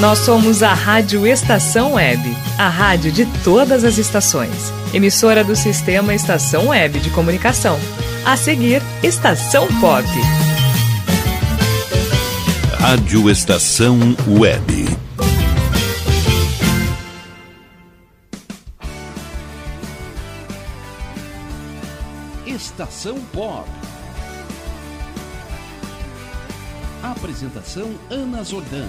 Nós somos a Rádio Estação Web, a rádio de todas as estações. Emissora do sistema Estação Web de Comunicação. A seguir, Estação Pop. Rádio Estação Web. Estação Pop. Apresentação Ana Zordan.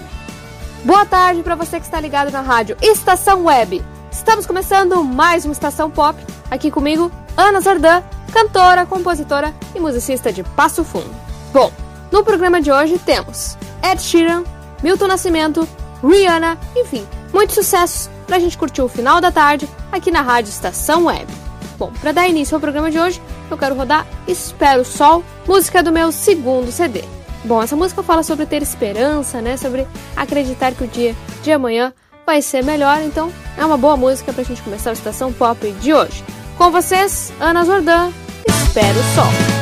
Boa tarde para você que está ligado na rádio Estação Web. Estamos começando mais uma Estação Pop. Aqui comigo, Ana Zordan, cantora, compositora e musicista de Passo Fundo. Bom, no programa de hoje temos Ed Sheeran, Milton Nascimento, Rihanna, enfim, muitos sucessos para a gente curtir o final da tarde aqui na rádio Estação Web. Bom, para dar início ao programa de hoje, eu quero rodar Espero o Sol, música do meu segundo CD. Bom, essa música fala sobre ter esperança, né? Sobre acreditar que o dia de amanhã vai ser melhor. Então, é uma boa música pra gente começar a estação pop de hoje. Com vocês, Ana Jordan, Espero o Sol.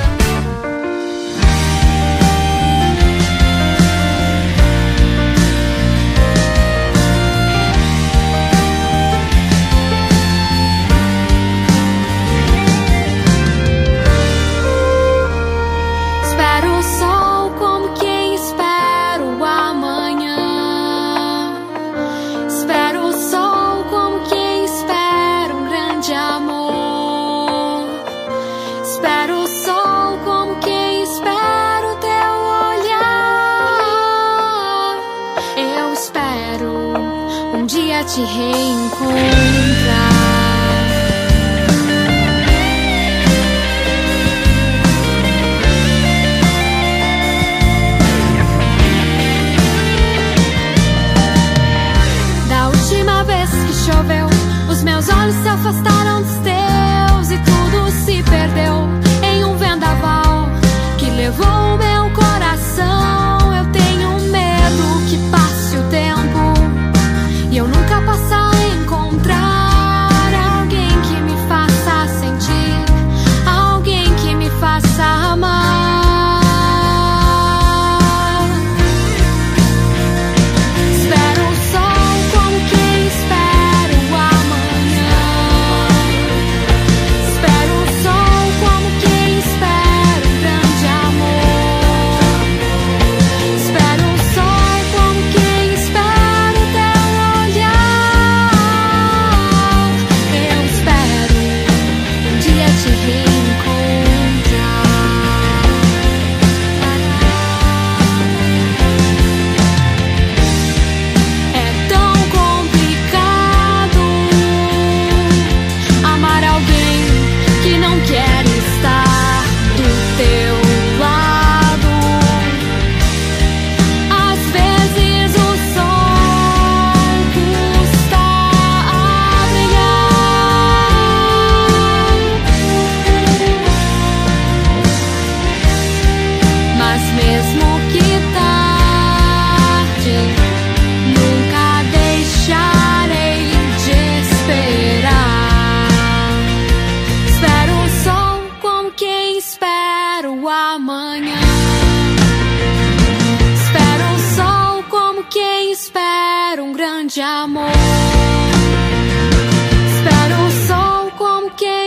Te reencontrar.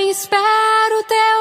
Como quem espera o teu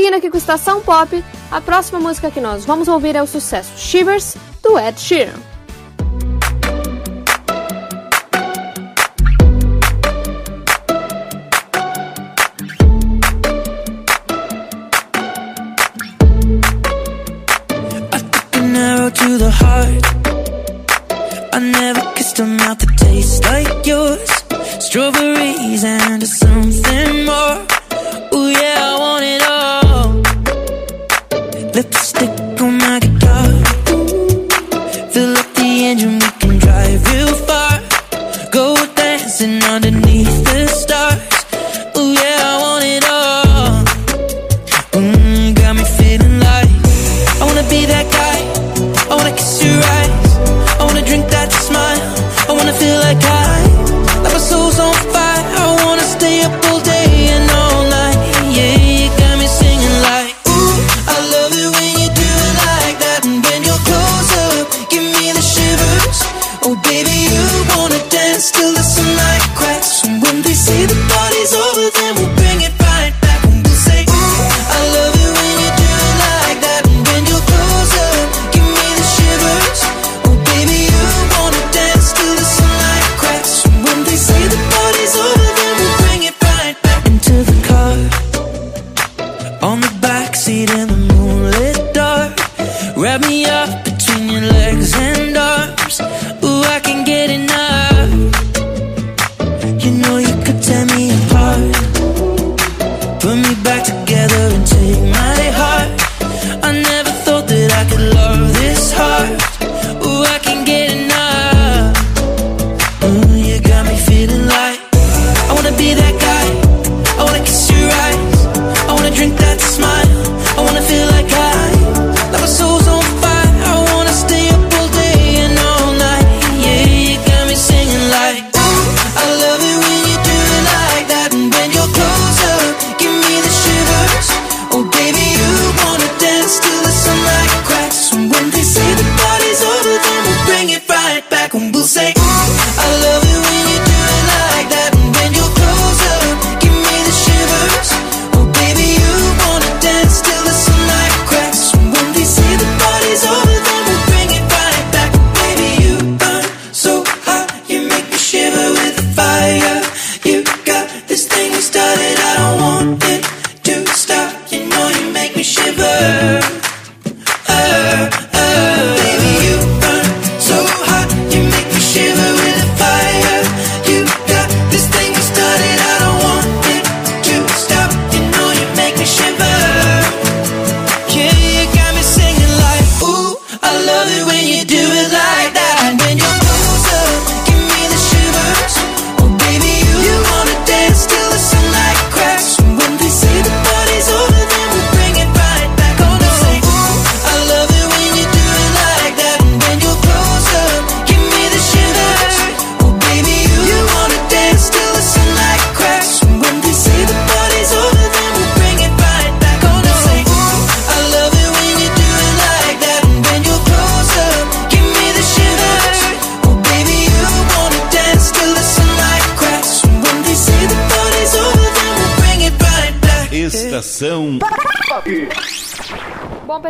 Seguindo aqui com a Estação Pop, a próxima música que nós vamos ouvir é o sucesso Shivers, do Ed Sheeran. to the heart. I never kissed a mouth that tastes. Strawberries and something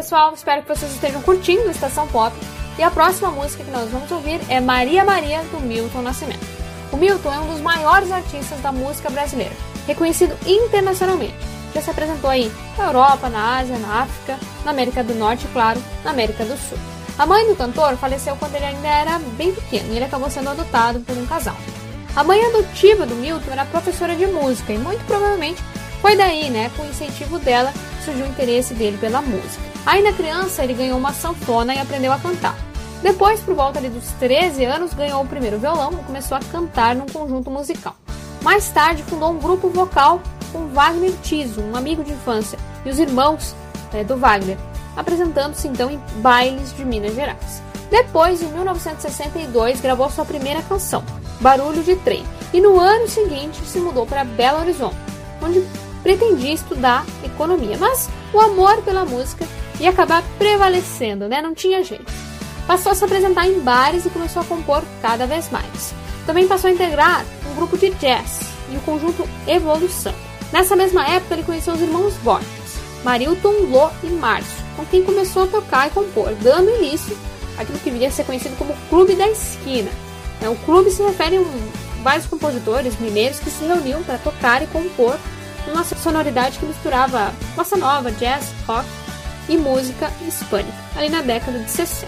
pessoal, espero que vocês estejam curtindo a Estação Pop. E a próxima música que nós vamos ouvir é Maria Maria, do Milton Nascimento. O Milton é um dos maiores artistas da música brasileira, reconhecido internacionalmente. Já se apresentou aí na Europa, na Ásia, na África, na América do Norte e, claro, na América do Sul. A mãe do cantor faleceu quando ele ainda era bem pequeno e ele acabou sendo adotado por um casal. A mãe adotiva do Milton era professora de música e muito provavelmente foi daí, né, com o incentivo dela, surgiu o interesse dele pela música. Ainda criança, ele ganhou uma sanfona e aprendeu a cantar. Depois, por volta dos 13 anos, ganhou o primeiro violão e começou a cantar num conjunto musical. Mais tarde, fundou um grupo vocal com Wagner Tiso, um amigo de infância, e os irmãos né, do Wagner, apresentando-se então em bailes de Minas Gerais. Depois, em 1962, gravou sua primeira canção, Barulho de Trem, e no ano seguinte se mudou para Belo Horizonte, onde pretendia estudar economia, mas o amor pela música e acabar prevalecendo, né? Não tinha jeito. Passou a se apresentar em bares e começou a compor cada vez mais. Também passou a integrar um grupo de jazz e o conjunto Evolução. Nessa mesma época, ele conheceu os irmãos Borges, Marilton, Lô e Márcio, com quem começou a tocar e compor, dando início àquilo que viria a ser conhecido como Clube da Esquina. É, o clube se refere a vários compositores mineiros que se reuniam para tocar e compor uma sonoridade que misturava bossa nova, jazz, rock e música hispânica, ali na década de 60.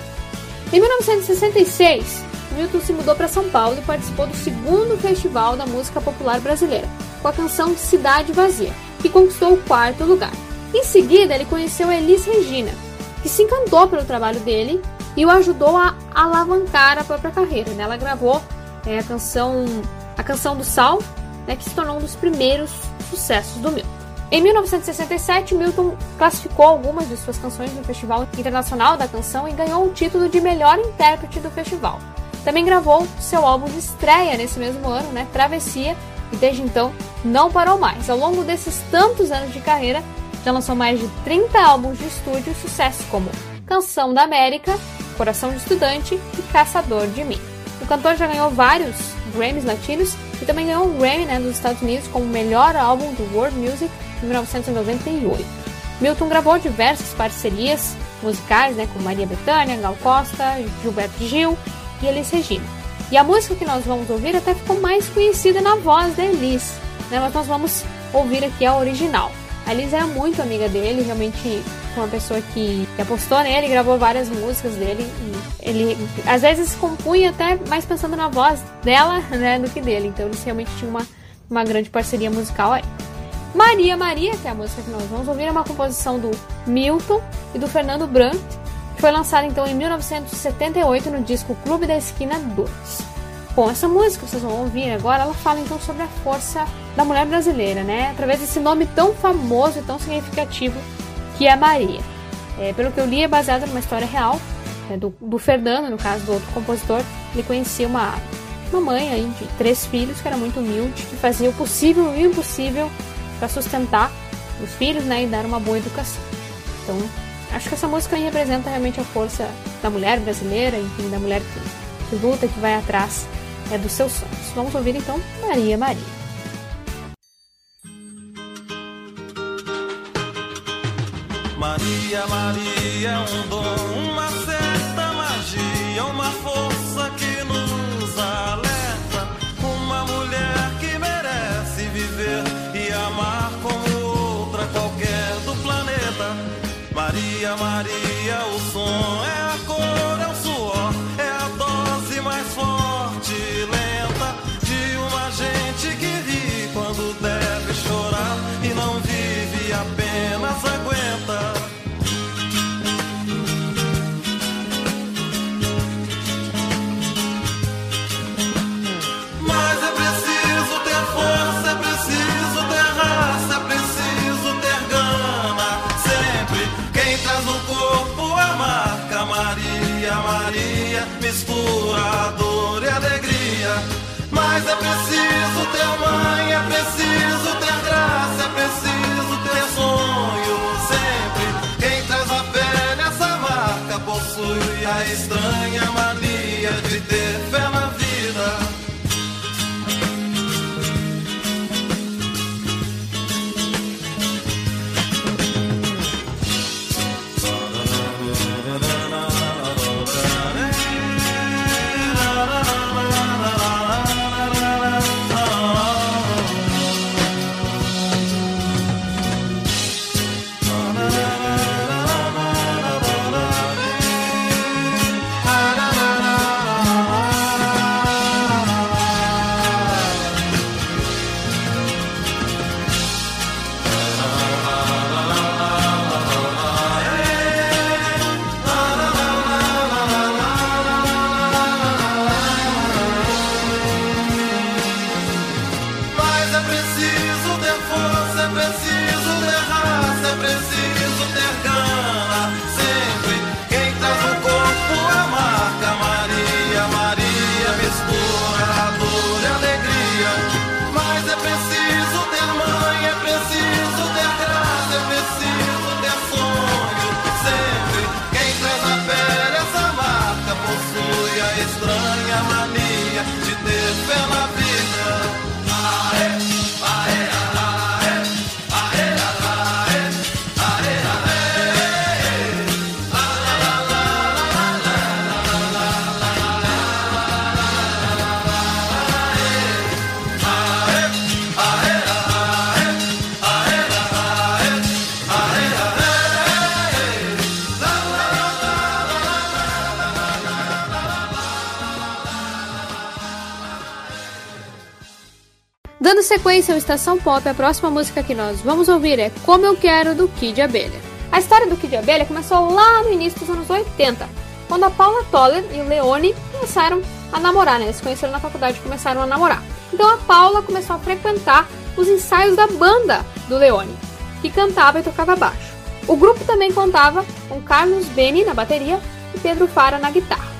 Em 1966, Milton se mudou para São Paulo e participou do segundo Festival da Música Popular Brasileira, com a canção Cidade Vazia, que conquistou o quarto lugar. Em seguida, ele conheceu Elis Regina, que se encantou pelo trabalho dele e o ajudou a alavancar a própria carreira. Né? Ela gravou é, a canção a canção do Sal, né, que se tornou um dos primeiros sucessos do Milton. Em 1967, Milton classificou algumas de suas canções no Festival Internacional da Canção e ganhou o título de melhor intérprete do festival. Também gravou seu álbum de estreia nesse mesmo ano, né, Travessia, e desde então não parou mais. Ao longo desses tantos anos de carreira, já lançou mais de 30 álbuns de estúdio, sucessos como Canção da América, Coração de Estudante e Caçador de Mim. O cantor já ganhou vários Grammys latinos e também ganhou um Grammy né, dos Estados Unidos como melhor álbum do World Music em 1998. Milton gravou diversas parcerias musicais né, com Maria Bethânia, Gal Costa, Gilberto Gil e Elis Regina. E a música que nós vamos ouvir até ficou mais conhecida na voz da Elis, né, mas nós vamos ouvir aqui a original. A Elis era muito amiga dele, realmente uma pessoa que, que apostou nele, gravou várias músicas dele. ele, às vezes, compunha até mais pensando na voz dela né, do que dele. Então, eles realmente tinham uma, uma grande parceria musical aí. Maria Maria, que é a música que nós vamos ouvir, é uma composição do Milton e do Fernando Brandt, que foi lançada então em 1978 no disco Clube da Esquina 2. Bom, essa música vocês vão ouvir agora, ela fala então sobre a força da mulher brasileira, né? Através desse nome tão famoso e tão significativo que é Maria. É, pelo que eu li, é baseada numa história real né, do, do, Fernando, no caso do outro compositor. Ele conhecia uma, uma mãe aí de três filhos que era muito humilde, que fazia o possível e o impossível para sustentar os filhos né, e dar uma boa educação. Então, acho que essa música aí representa realmente a força da mulher brasileira, enfim, da mulher que, que luta, que vai atrás é, dos seus sonhos. Vamos ouvir então Maria Maria. Maria, Maria é um dom, Maria, Ao Estação Pop, a próxima música que nós vamos ouvir é Como Eu Quero, do Kid Abelha. A história do Kid Abelha começou lá no início dos anos 80, quando a Paula Toller e o Leone começaram a namorar, né? Eles se conheceram na faculdade e começaram a namorar. Então a Paula começou a frequentar os ensaios da banda do Leone, que cantava e tocava baixo. O grupo também contava com Carlos Beni na bateria e Pedro Fara na guitarra.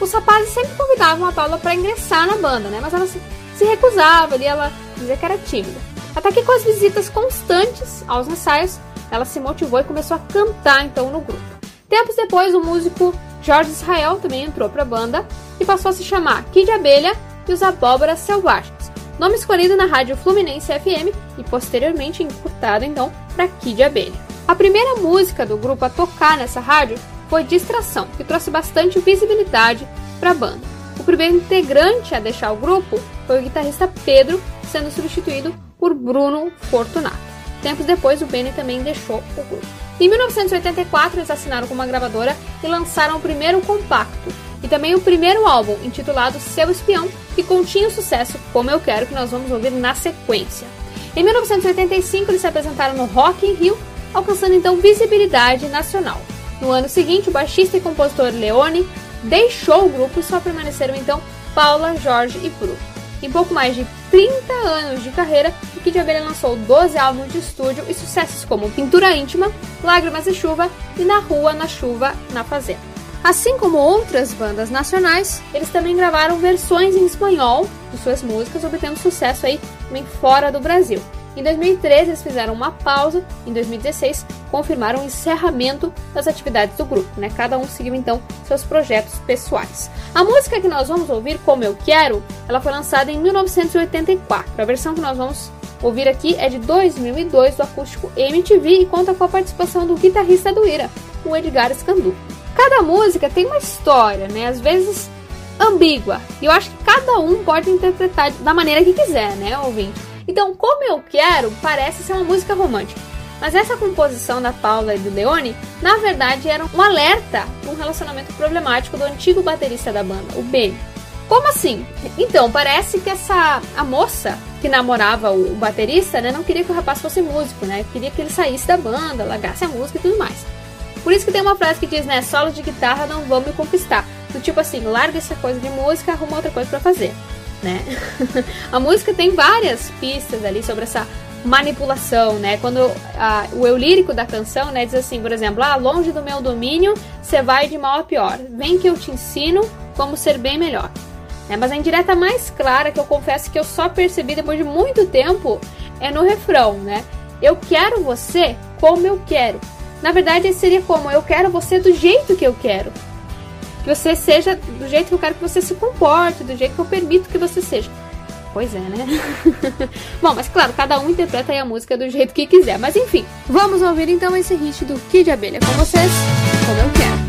Os rapazes sempre convidavam a Paula para ingressar na banda, né? Mas ela se recusava ali, ela dizia que era tímida. Até que com as visitas constantes aos ensaios, ela se motivou e começou a cantar então no grupo. Tempos depois, o músico Jorge Israel também entrou para a banda e passou a se chamar Kid Abelha e os Abóboras Selvagens, nome escolhido na rádio Fluminense FM e posteriormente encurtado então para Kid Abelha. A primeira música do grupo a tocar nessa rádio foi Distração, que trouxe bastante visibilidade para a banda. O primeiro integrante a deixar o grupo foi o guitarrista Pedro, sendo substituído por Bruno Fortunato. Tempos depois, o Benny também deixou o grupo. Em 1984, eles assinaram com uma gravadora e lançaram o primeiro compacto e também o primeiro álbum, intitulado Seu Espião, que continha o sucesso Como Eu Quero, que nós vamos ouvir na sequência. Em 1985, eles se apresentaram no Rock in Rio, alcançando então visibilidade nacional. No ano seguinte, o baixista e compositor Leone deixou o grupo e só permaneceram então Paula, Jorge e Bruno. Em pouco mais de 30 anos de carreira, o Kid Abelha lançou 12 álbuns de estúdio e sucessos como Pintura Íntima, Lágrimas e Chuva e Na Rua, na Chuva, na Fazenda. Assim como outras bandas nacionais, eles também gravaram versões em espanhol de suas músicas, obtendo sucesso aí também fora do Brasil. Em 2013, eles fizeram uma pausa. Em 2016, confirmaram o encerramento das atividades do grupo. Né? Cada um seguiu então seus projetos pessoais. A música que nós vamos ouvir, Como Eu Quero, ela foi lançada em 1984. A versão que nós vamos ouvir aqui é de 2002 do acústico MTV e conta com a participação do guitarrista do Ira, o Edgar Scandu. Cada música tem uma história, né? Às vezes ambígua. E eu acho que cada um pode interpretar da maneira que quiser, né, ouvinte? Então, como eu quero, parece ser uma música romântica. Mas essa composição da Paula e do Leone, na verdade, era um alerta para um relacionamento problemático do antigo baterista da banda, o Ben. Como assim? Então, parece que essa a moça que namorava o, o baterista, né, não queria que o rapaz fosse músico, né? Queria que ele saísse da banda, largasse a música e tudo mais. Por isso que tem uma frase que diz, né, solos de guitarra não vão me conquistar. Do tipo assim, larga essa coisa de música, arruma outra coisa para fazer né? a música tem várias pistas ali sobre essa manipulação, né? Quando a, o eu lírico da canção, né, diz assim, por exemplo, ah, longe do meu domínio, você vai de mal a pior. Vem que eu te ensino como ser bem melhor. Né? Mas a indireta mais clara que eu confesso que eu só percebi depois de muito tempo é no refrão, né? Eu quero você como eu quero. Na verdade, seria como eu quero você do jeito que eu quero que você seja do jeito que eu quero que você se comporte, do jeito que eu permito que você seja. Pois é, né? Bom, mas claro, cada um interpreta a música do jeito que quiser. Mas enfim, vamos ouvir então esse hit do Kid Abelha com vocês, como eu quero.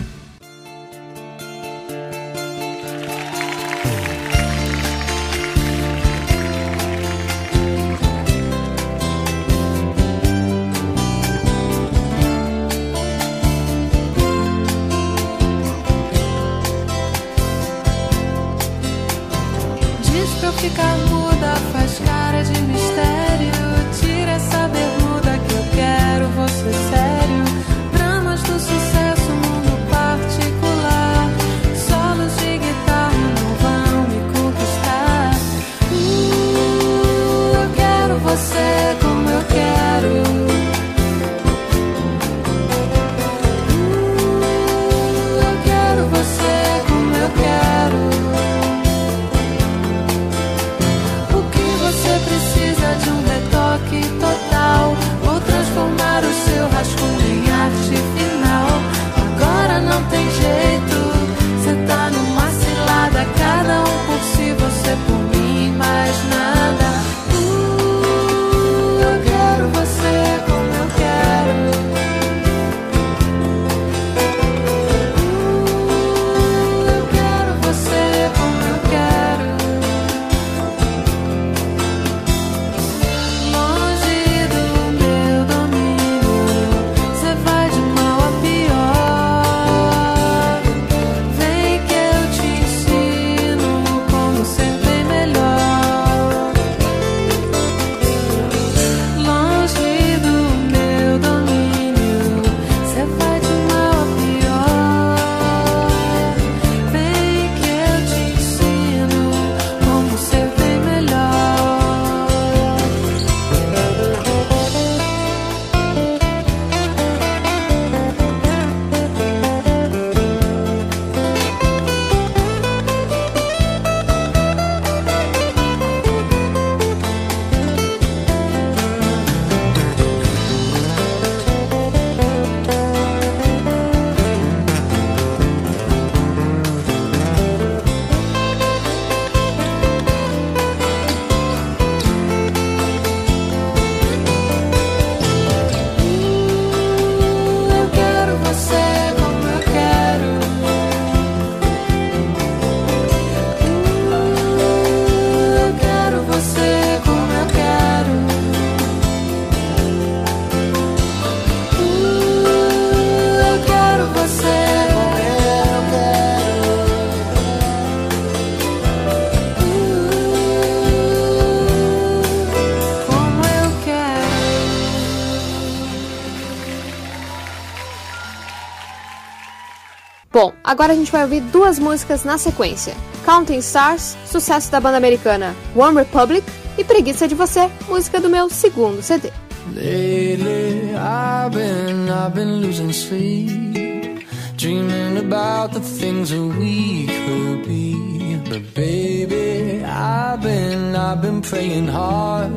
Agora a gente vai ouvir duas músicas na sequência: Counting Stars, sucesso da banda americana One Republic, e Preguiça de Você, música do meu segundo CD. Lately, I've been, I've been losing sleep, dreaming about the things that we could be. But baby, I've been, I've been praying hard.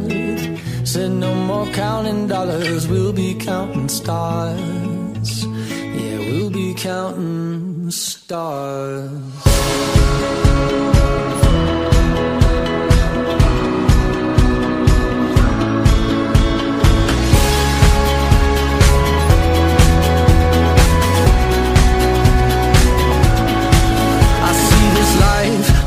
Said no more counting dollars, we'll be counting stars. Yeah, we'll be counting stars. I see this life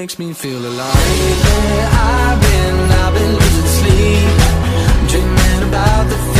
Makes me feel alive. Lately, I've been, I've been losing sleep, dreaming about the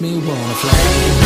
Makes me wanna fly.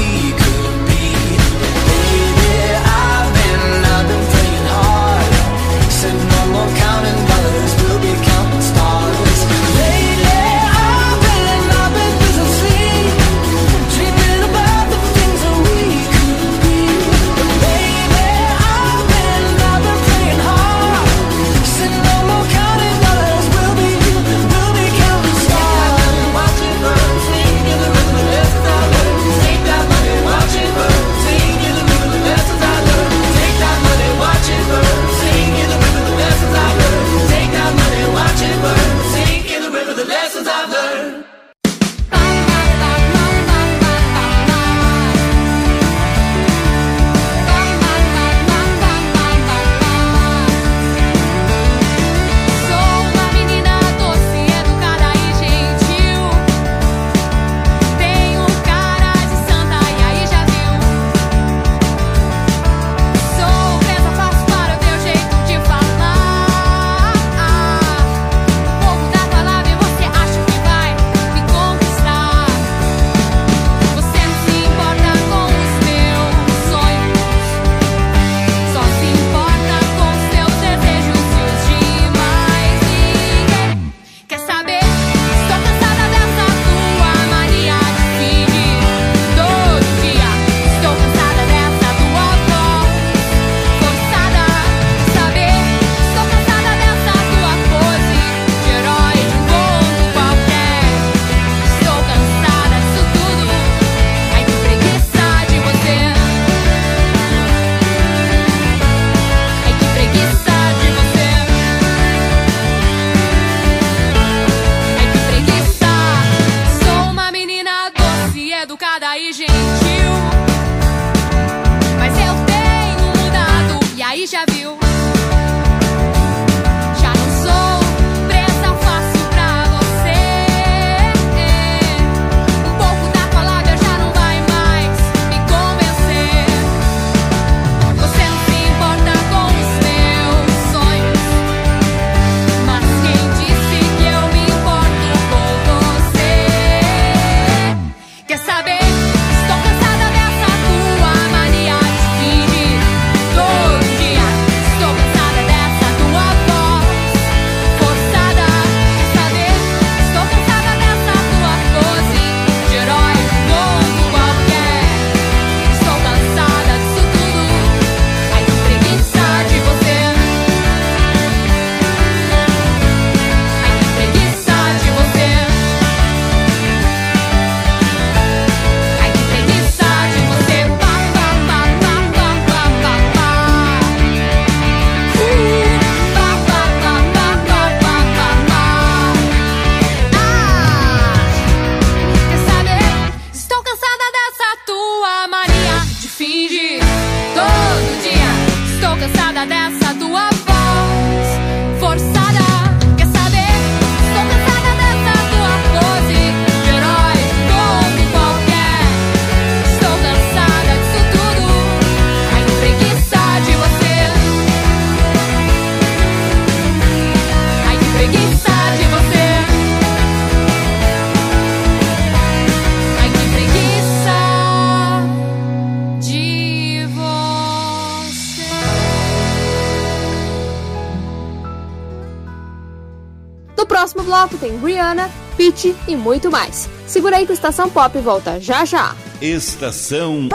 E muito mais. Segura aí que o Estação Pop volta já já. Estação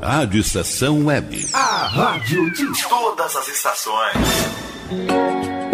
Rádio Estação Web. A rádio de todas as estações.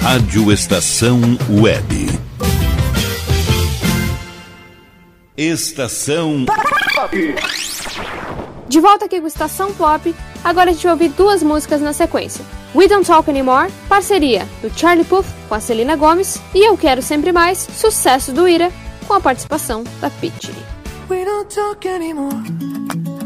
Rádio Estação Web. Estação De volta aqui com Estação Pop, agora a gente vai ouvir duas músicas na sequência. We Don't Talk Anymore, parceria do Charlie Puth com a Celina Gomes, e Eu Quero Sempre Mais, sucesso do Ira, com a participação da Pitty. We don't talk anymore.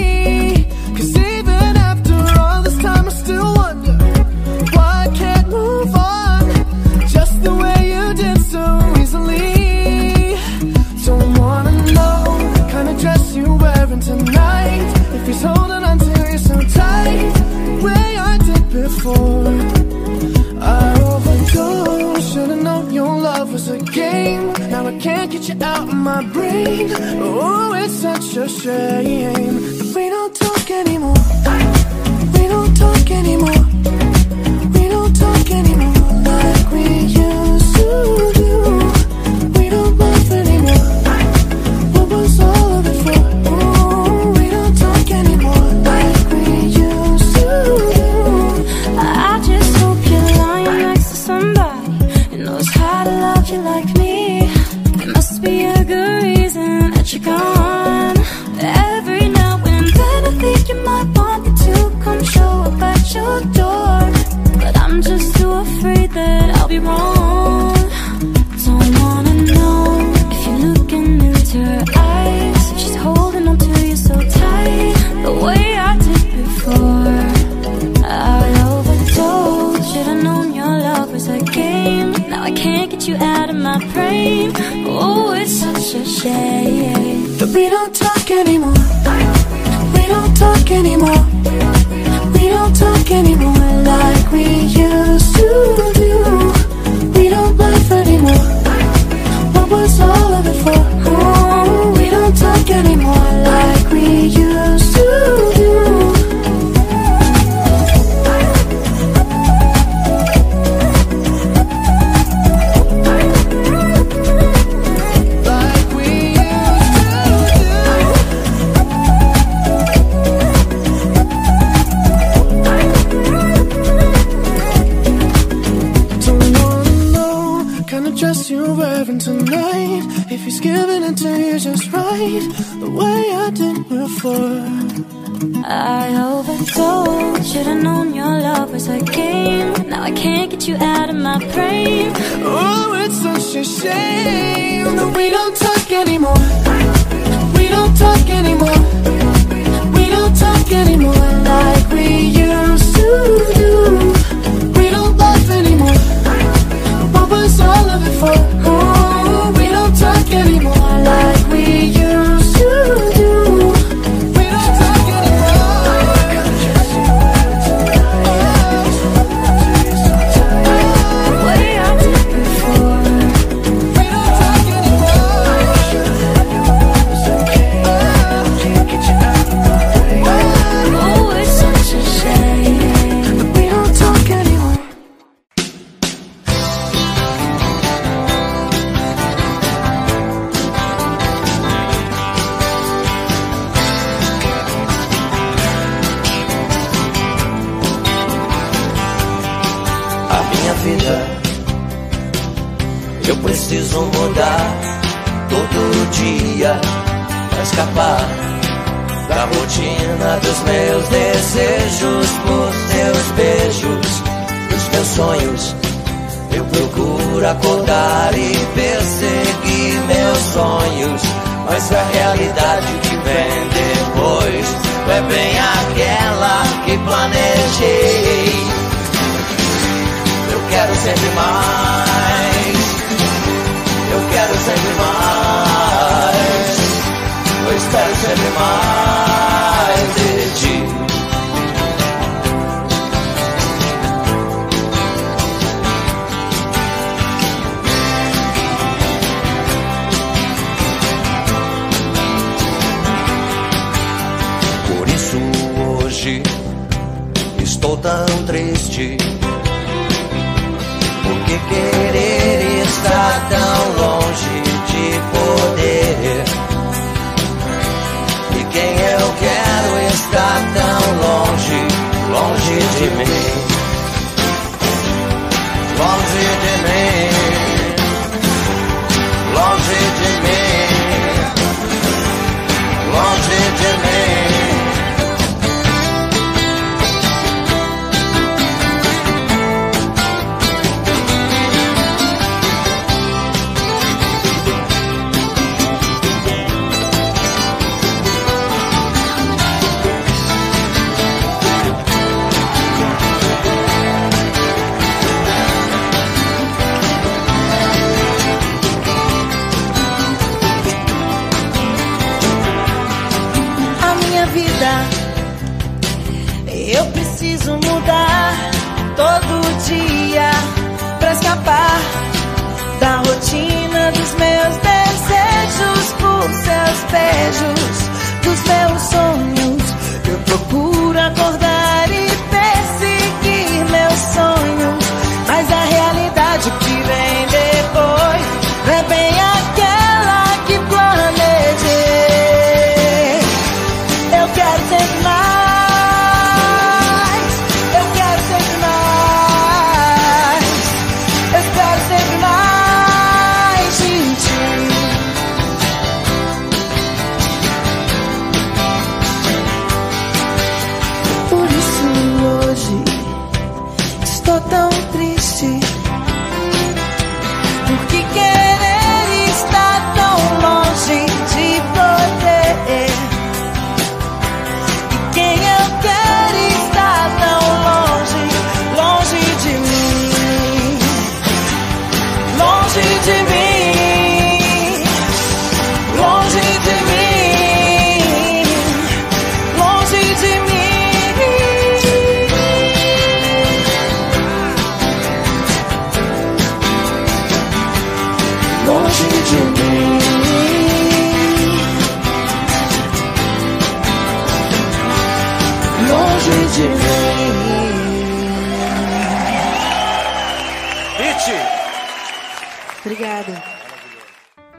I can't get you out of my brain. Oh, it's such a shame we don't talk anymore.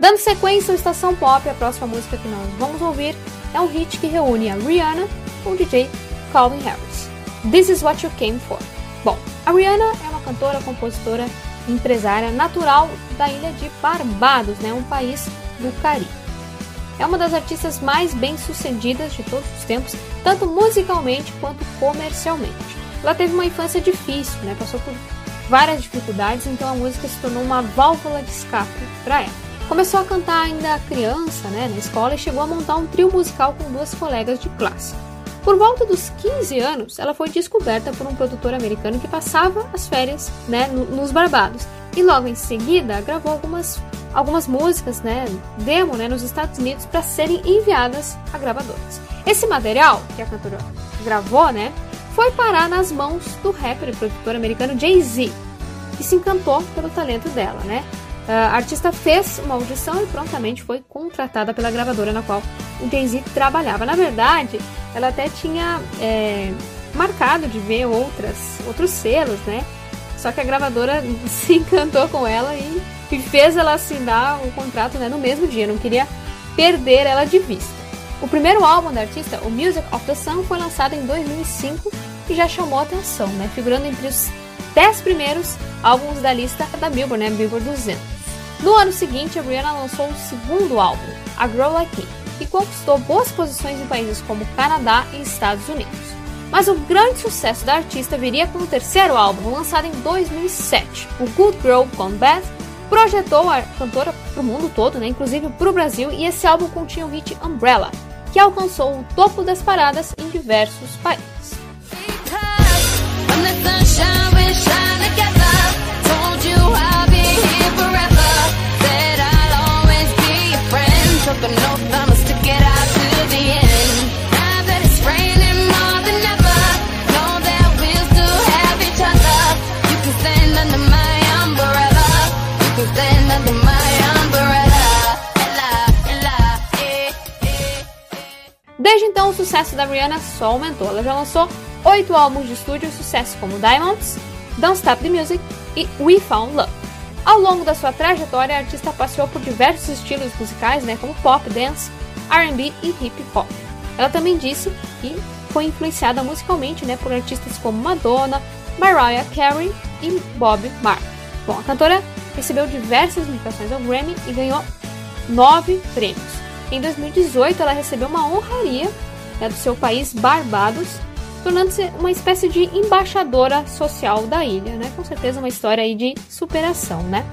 Dando sequência ao Estação Pop, a próxima música que nós vamos ouvir é um hit que reúne a Rihanna com o DJ Calvin Harris. This is what you came for. Bom, a Rihanna é uma cantora, compositora e empresária natural da ilha de Barbados, né, um país do Caribe. É uma das artistas mais bem-sucedidas de todos os tempos, tanto musicalmente quanto comercialmente. Ela teve uma infância difícil, né, passou por várias dificuldades, então a música se tornou uma válvula de escape para ela. Começou a cantar ainda criança, né, na escola e chegou a montar um trio musical com duas colegas de classe. Por volta dos 15 anos, ela foi descoberta por um produtor americano que passava as férias né, nos Barbados. E logo em seguida gravou algumas, algumas músicas, né, demo né, nos Estados Unidos para serem enviadas a gravadoras. Esse material que a cantora gravou né, foi parar nas mãos do rapper e produtor americano Jay-Z, que se encantou pelo talento dela. Né? A artista fez uma audição e prontamente foi contratada pela gravadora na qual o Jay-Z trabalhava. Na verdade, ela até tinha é, marcado de ver outras, outros selos, né? Só que a gravadora se encantou com ela e, e fez ela assinar o contrato né, no mesmo dia, não queria perder ela de vista. O primeiro álbum da artista, o Music of the Sun, foi lançado em 2005 e já chamou atenção, né? Figurando entre os 10 primeiros álbuns da lista da Billboard, né? Billboard 200. No ano seguinte, a Rihanna lançou o segundo álbum, A Girl Like Me, que conquistou boas posições em países como Canadá e Estados Unidos. Mas o grande sucesso da artista viria com o terceiro álbum, lançado em 2007, o Good Girl Gone Bad, projetou a cantora para o mundo todo, né, inclusive para o Brasil, e esse álbum continha o hit Umbrella, que alcançou o topo das paradas em diversos países. Desde então, o sucesso da Rihanna só aumentou. Ela já lançou oito álbuns de estúdio sucesso como Diamonds, Don't Stop the Music e We Found Love. Ao longo da sua trajetória, a artista passeou por diversos estilos musicais, né, como pop, dance, R&B e hip hop. Ela também disse que foi influenciada musicalmente né, por artistas como Madonna, Mariah Carey e Bob Marley. Bom, a cantora recebeu diversas indicações ao Grammy e ganhou nove prêmios. Em 2018, ela recebeu uma honraria né, do seu país, Barbados, tornando-se uma espécie de embaixadora social da ilha, né? Com certeza uma história aí de superação, né?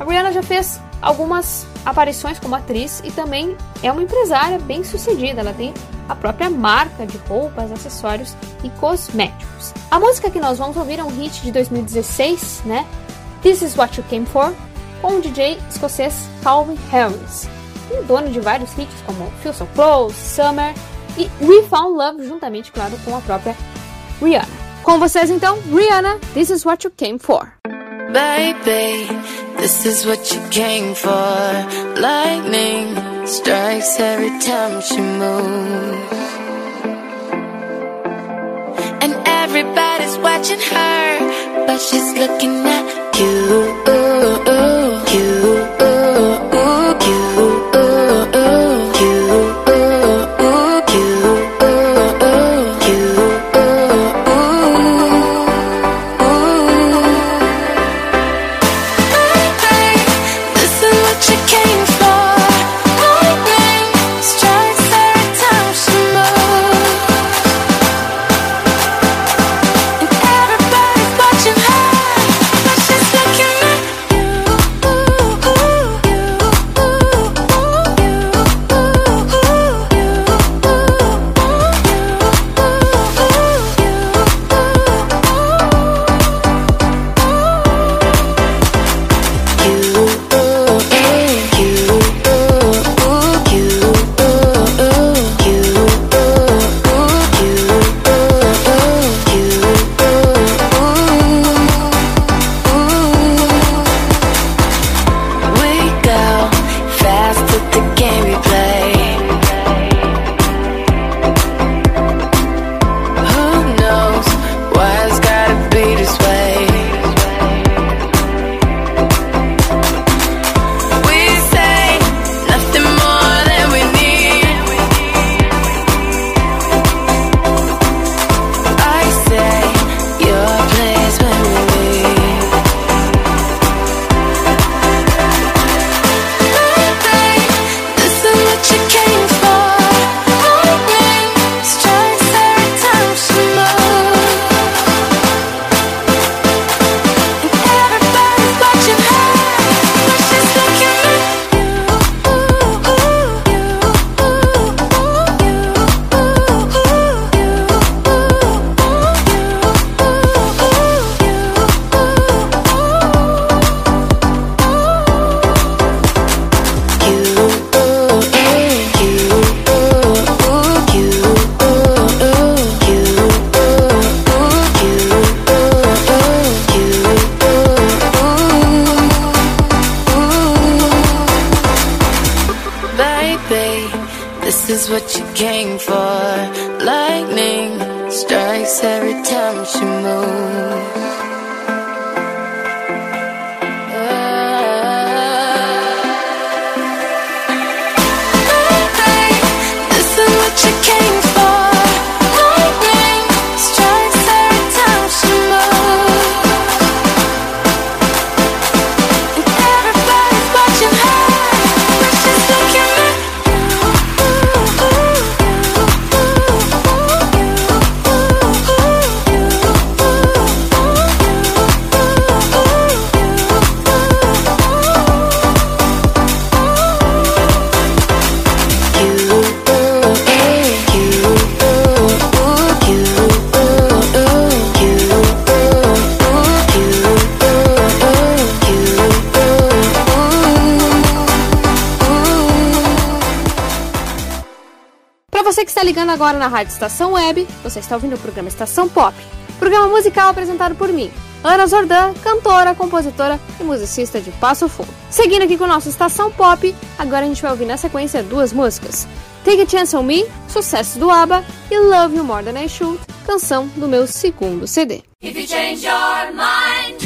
A Rihanna já fez algumas aparições como atriz e também é uma empresária bem sucedida. Ela tem a própria marca de roupas, acessórios e cosméticos. A música que nós vamos ouvir é um hit de 2016, né? This Is What You Came For, com o DJ escocês Calvin Harris, e dono de vários hits como Feel So Close, Summer e We Found Love, juntamente, claro, com a própria Rihanna. Com vocês então, Rihanna, This Is What You Came For. Baby, this is what you came for. Lightning strikes every time she moves. And everybody's watching her, but she's looking at you. Agora na Rádio Estação Web, você está ouvindo o programa Estação Pop. Programa musical apresentado por mim, Ana Zordan, cantora, compositora e musicista de Passo Fundo. Seguindo aqui com o nosso Estação Pop, agora a gente vai ouvir na sequência duas músicas. Take a Chance on Me, sucesso do ABBA, e Love You More Than I Should, canção do meu segundo CD. If you change your mind,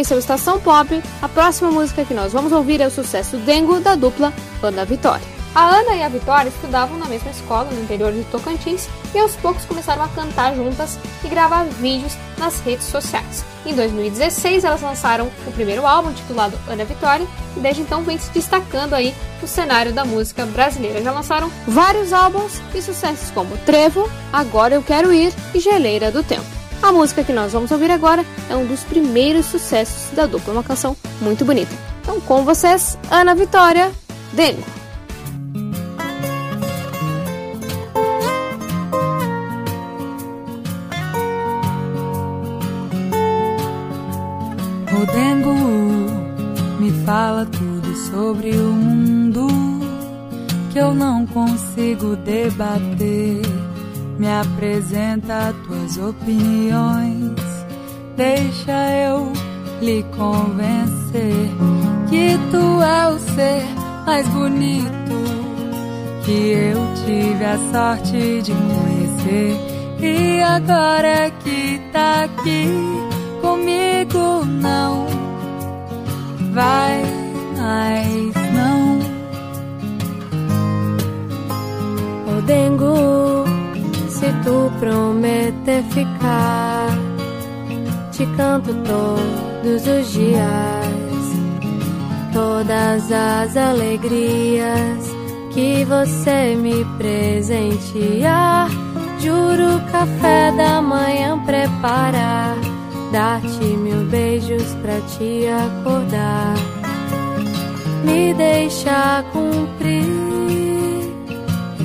Sequência ao Estação Pop, a próxima música que nós vamos ouvir é o sucesso Dengo da dupla Ana Vitória. A Ana e a Vitória estudavam na mesma escola no interior de Tocantins e aos poucos começaram a cantar juntas e gravar vídeos nas redes sociais. Em 2016 elas lançaram o primeiro álbum titulado Ana Vitória e desde então vem se destacando aí no cenário da música brasileira. Já lançaram vários álbuns e sucessos como Trevo, Agora Eu Quero Ir e Geleira do Tempo. A música que nós vamos ouvir agora é um dos primeiros sucessos da dupla, uma canção muito bonita. Então, com vocês, Ana Vitória, Dengo. O Dengo me fala tudo sobre o mundo que eu não consigo debater. Me apresenta tuas opiniões, deixa eu lhe convencer que tu é o ser mais bonito que eu tive a sorte de conhecer. E agora que tá aqui comigo, não vai mais, não. O dengo, se tu prometer ficar, te canto todos os dias, todas as alegrias que você me presentear. Juro café da manhã preparar, dar-te mil beijos pra te acordar. Me deixa cumprir,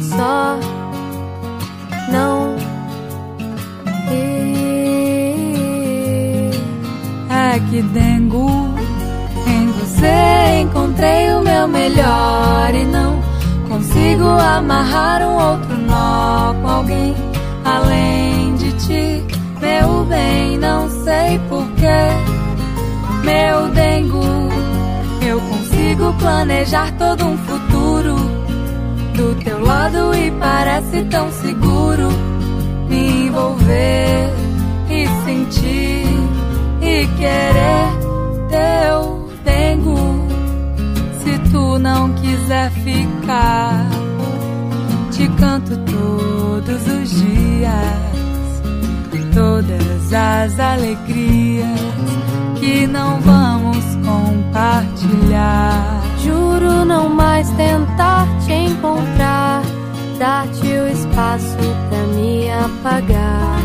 só não. É que dengo em você encontrei o meu melhor e não consigo amarrar um outro nó com alguém além de ti, meu bem. Não sei porquê, meu dengo. Eu consigo planejar todo um futuro do teu lado e parece tão seguro me envolver e sentir e querer teu dengo. Se tu não quiser ficar, te canto todos os dias, todas as alegrias que não vamos compartilhar. Juro não mais tentar te encontrar, dar-te o espaço pra me apagar.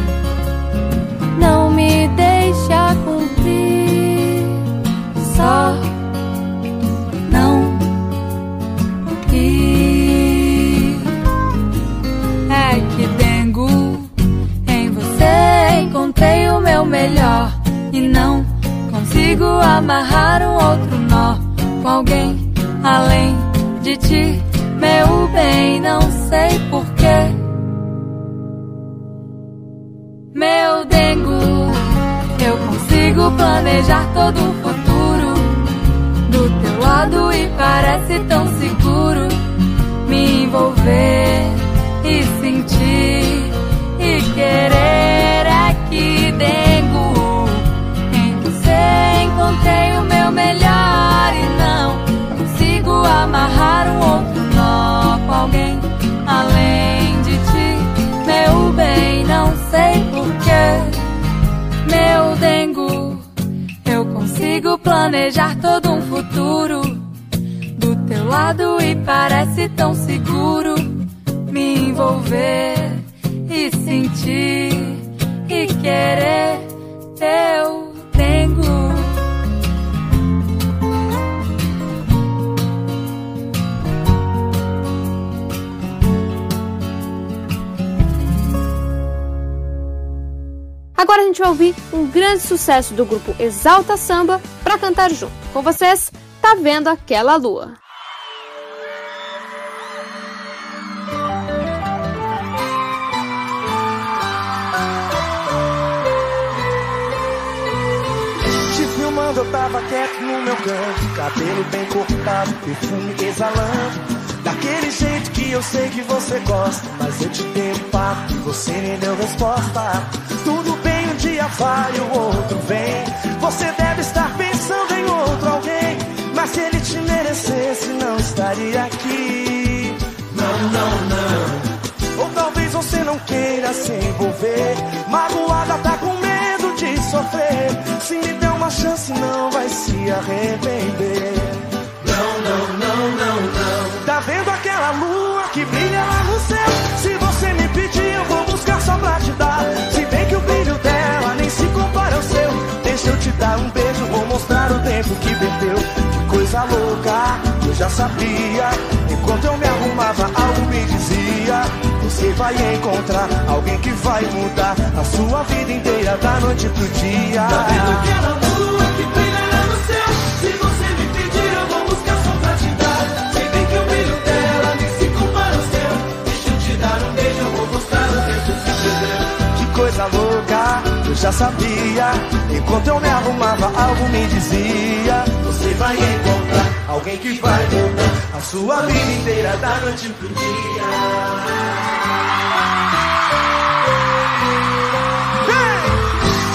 Não me deixa cumprir, só não ir. É que dengo em você encontrei o meu melhor e não consigo amarrar um outro nó com alguém além de ti, meu bem. Não sei porquê, meu dengo. Eu consigo planejar todo um futuro do teu lado e parece tão seguro me envolver e sentir e querer alguém além de ti, meu bem. Não sei porquê, meu dengo. Eu consigo planejar todo um futuro do teu lado e parece tão seguro me envolver e sentir e querer teu Agora a gente vai ouvir um grande sucesso do grupo Exalta Samba para cantar junto. Com vocês, Tá Vendo Aquela Lua. Eu tava quieto no meu canto. Cabelo bem cortado, perfume exalando. Daquele jeito que eu sei que você gosta. Mas eu te dei um papo e você nem deu resposta. Um dia vai, o outro vem. Você deve estar pensando em outro alguém. Mas se ele te merecesse, não estaria aqui. Não, não, não. Ou talvez você não queira se envolver. Magoada tá com medo de sofrer. Se me der uma chance, não vai se arrepender. Não, não, não, não, não. Tá vendo aquela lua que brilha lá no céu? Se você me pedir, eu vou buscar só pra te dar. Dar um beijo, vou mostrar o tempo que perdeu. Que coisa louca, eu já sabia. Enquanto eu me arrumava, algo me dizia. Você vai encontrar alguém que vai mudar a sua vida inteira da noite pro dia. Tá vendo aquela lua que sabia. Enquanto eu me arrumava, algo me dizia. Você vai encontrar alguém que vai mudar a sua vida inteira da noite pro dia.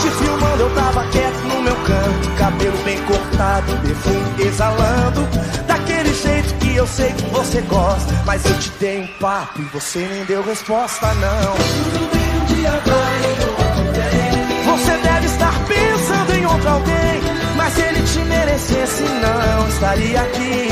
Te filmando, eu tava quieto no meu canto. Cabelo bem cortado, perfume exalando. Daquele jeito que eu sei que você gosta. Mas eu te dei um papo e você nem deu resposta, não. Tudo bem, um dia vai, te merecesse, não estaria aqui.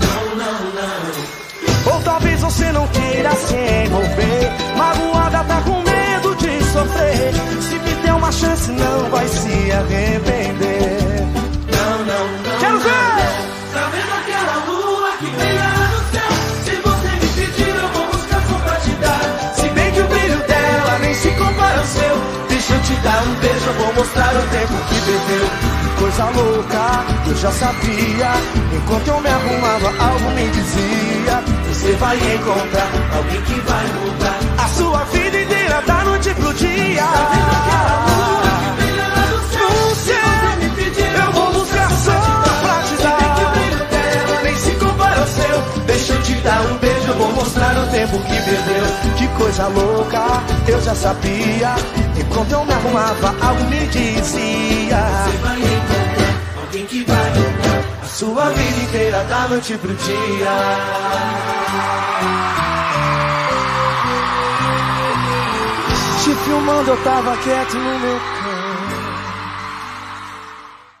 Não, não, não. Ou talvez você não queira se envolver. Magoada tá com medo de sofrer. Se me der uma chance, não vai se arrepender. Não, não, não. Quero ver! Tá vendo aquela lua que brilha no céu? Se você me pedir, eu vou buscar só pra te dar. Se bem que o brilho dela nem se compara ao seu. Deixa eu te dar um beijo, eu vou mostrar o tempo que perdeu. Que Coisa louca, eu já sabia. Enquanto eu me arrumava, algo me dizia: Você vai encontrar alguém que vai mudar a sua vida inteira, da noite pro dia. No céu, eu vou buscar só pra te dar. Nem se compara ao seu. Deixa eu te dar um beijo, eu vou mostrar o tempo que perdeu. Que coisa louca, eu já sabia. Enquanto eu me arrumava, algo me dizia: a sua vida inteira, da noite pro dia. Te filmando, eu tava quieto no meu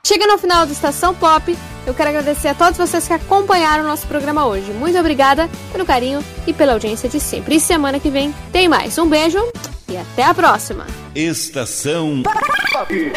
Chega no final do Estação Pop, eu quero agradecer a todos vocês que acompanharam o nosso programa hoje. Muito obrigada pelo carinho e pela audiência de sempre. E semana que vem tem mais. Um beijo e até a próxima. Estação Pop.